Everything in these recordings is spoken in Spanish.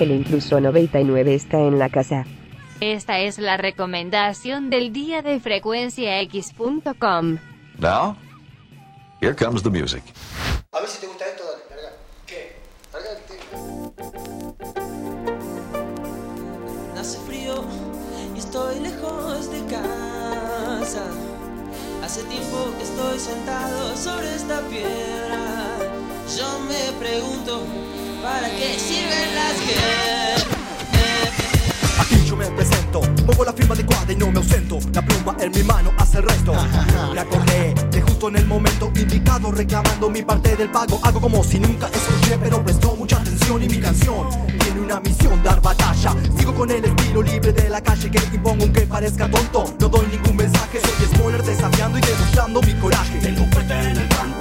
El incluso 99 está en la casa. Esta es la recomendación del día de frecuenciax.com. Now, here comes the music. A ver si te gusta esto, dale, larga. ¿Qué? Tema. Hace frío y estoy lejos de casa. Hace tiempo que estoy sentado sobre esta piedra. Aquí yo me presento, pongo la firma adecuada y no me ausento. La pluma en mi mano hace el resto. Me acordé de justo en el momento indicado, reclamando mi parte del pago. Hago como si nunca escuché, pero prestó mucha atención y mi canción tiene una misión, dar batalla. Sigo con el estilo libre de la calle que impongo aunque parezca tonto. No doy ningún mensaje, soy spoiler desafiando y demostrando mi coraje. Tengo fuerte en el pantalón,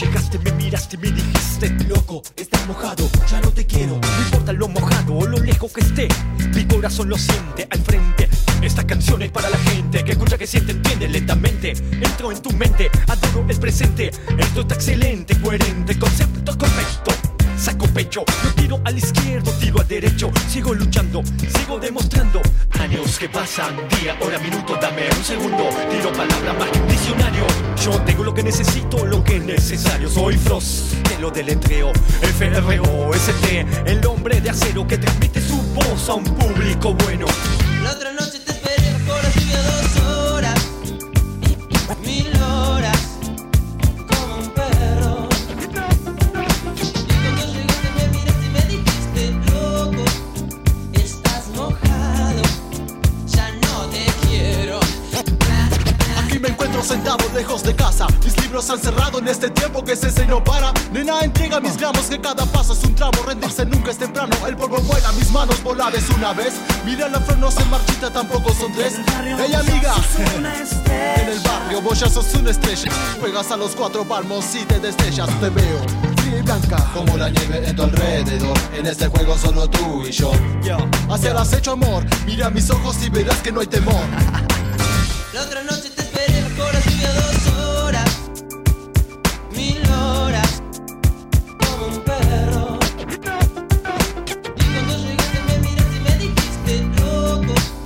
llegaste me miraste me dijiste Loco, estás mojado, ya no te quiero. No importa lo mojado o lo lejos que esté Mi corazón lo siente al frente. Esta canción es para la gente Que escucha, que siente, entiende lentamente. Entro en tu mente, adoro el presente. Esto está excelente, coherente Concepto correcto. Saco pecho, no tiro al izquierdo, tiro al derecho. Sigo luchando, sigo demostrando Años que pasan, día, hora, minuto Dame un segundo, tiro palabra más que un diccionario. Yo tengo lo que necesito, lo que es necesario. Soy Frost, te lo deletreo F-R-O-S-T, el hombre de acero Que transmite su voz a un público bueno Sentado lejos de casa. Mis libros han cerrado en este tiempo que se y no para. Nena entrega mis gramos que cada paso es un tramo. Rendirse nunca es temprano, el polvo vuela Mis manos volar es una vez. Mira la flor no se marchita, tampoco son tres. Hey amiga, en el barrio vos ya sos una estrella. Juegas a los cuatro palmos y te destellas. Te veo, fría y blanca Como la nieve en tu alrededor. En este juego solo tú y yo. Hacia el acecho amor, mira mis ojos y verás que no hay temor. La otra noche dijiste,